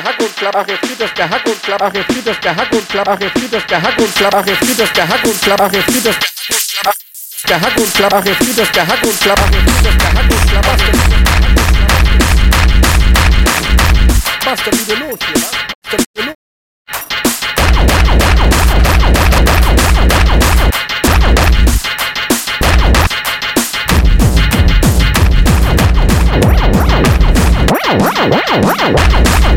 der Hack und Klapp, ach jetzt geht das der Hack und Klapp, ach jetzt geht das der Hack und Klapp, ach jetzt geht das der Hack und Klapp, ach jetzt geht das der Hack und Klapp, ach jetzt geht das der Hack und Klapp, ach jetzt geht das der Hack und Klapp, ach jetzt geht das der Hack und Klapp, ach jetzt geht das Was denn wieder los hier, was? Was denn los? Wow, wow, wow, wow.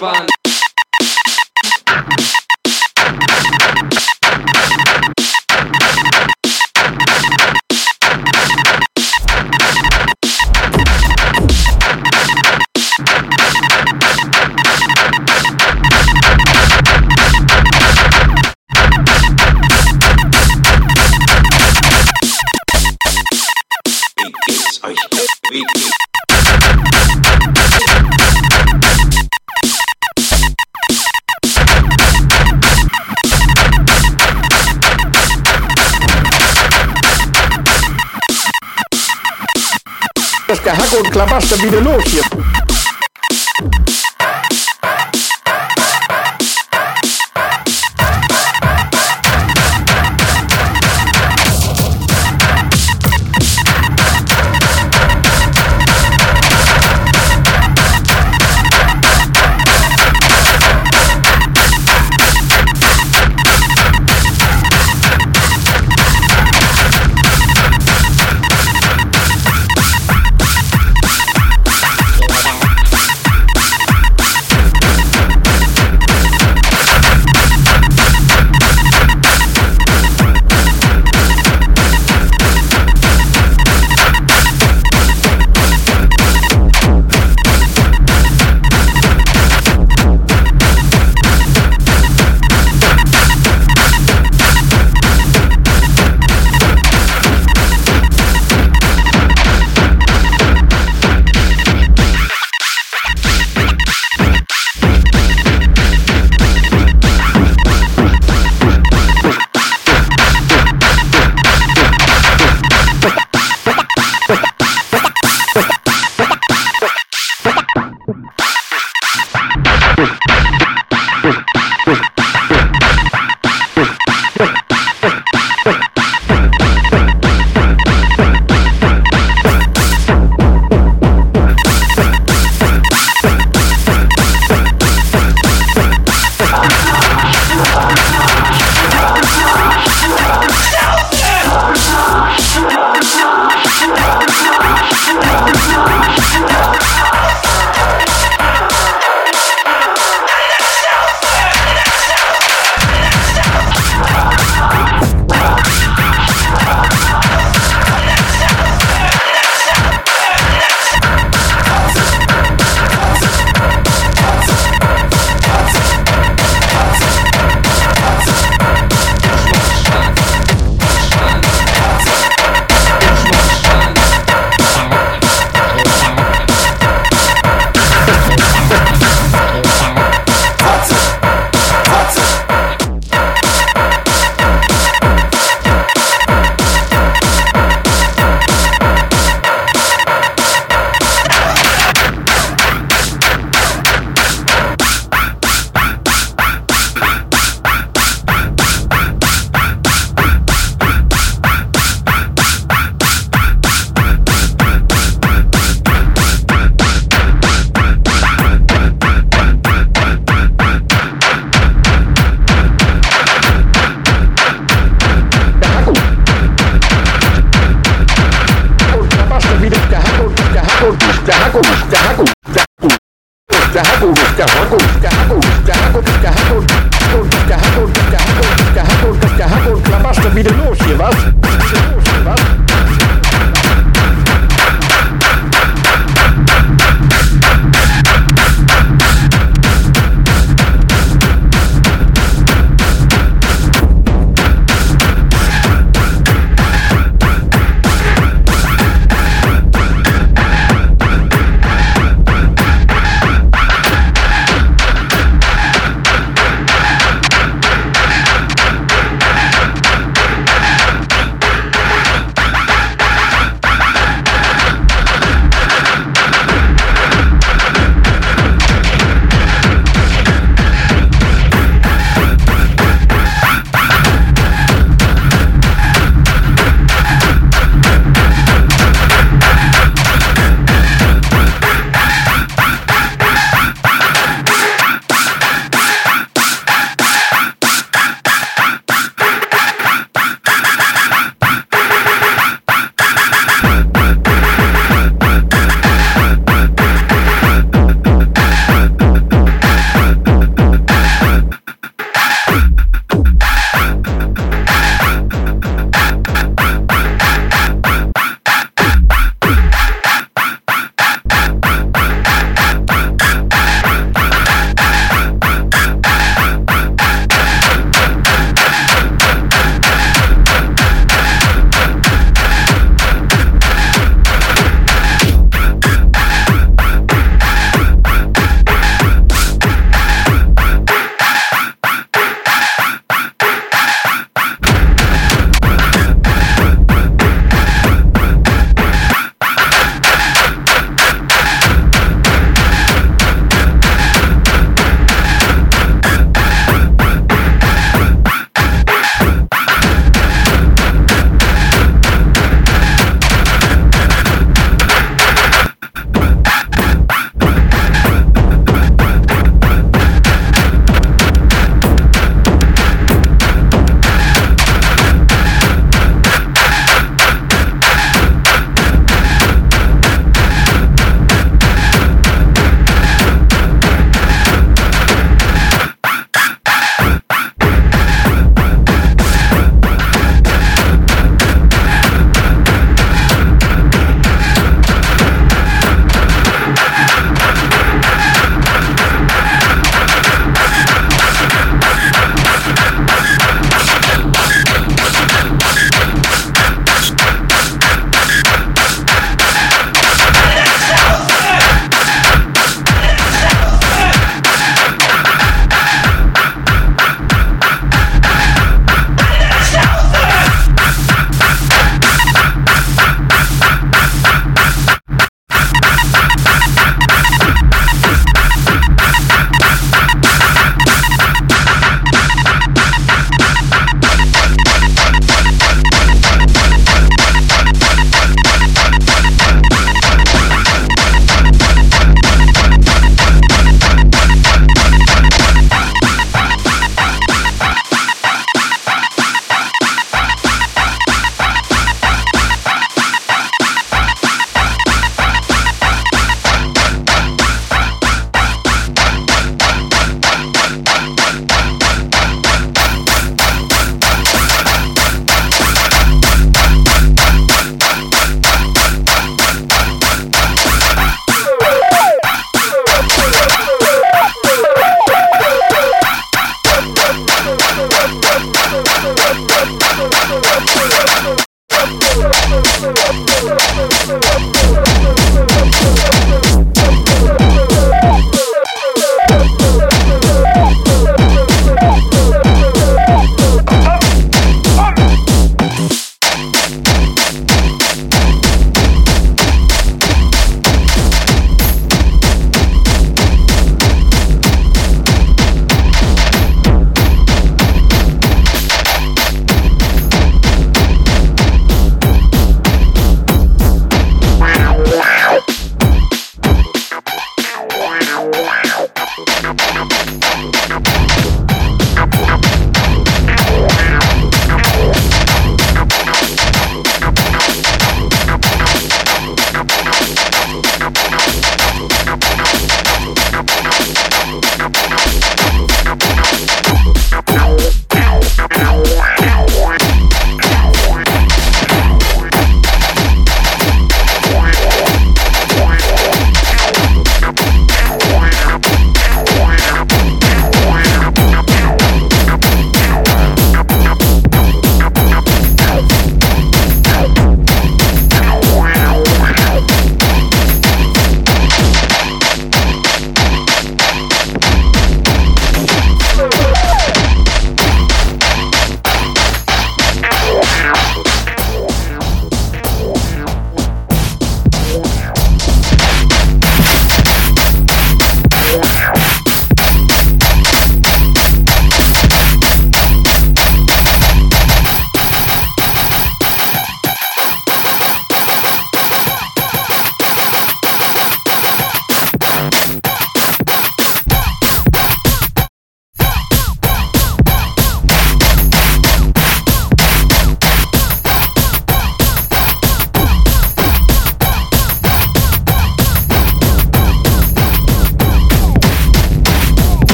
Fun. Das Gehacke und Klabaster wieder los hier.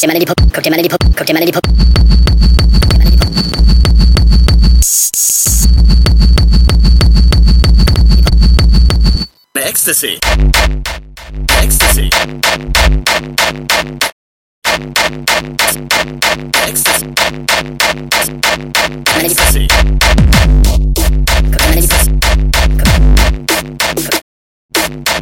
Humanity pop, cooked humanity pop, cooked humanity pop. Humanity pop. Ecstasy. Ecstasy. Ecstasy. Ecstasy. Ecstasy. Thank you.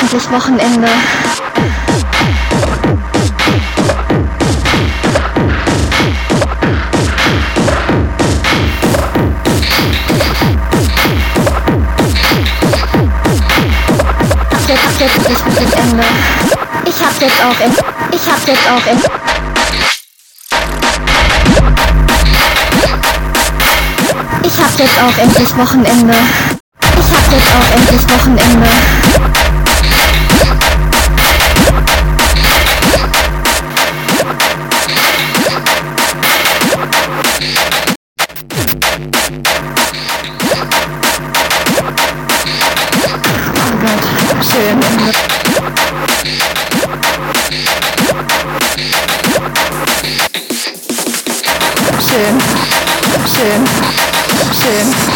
Endlich Wochenende. Jetzt, jetzt endlich Wochenende. Ich hab jetzt auch end, ich hab jetzt auch end. Ich hab jetzt auch endlich Wochenende. Ich hab jetzt auch endlich Wochenende. Schön, schön, schön.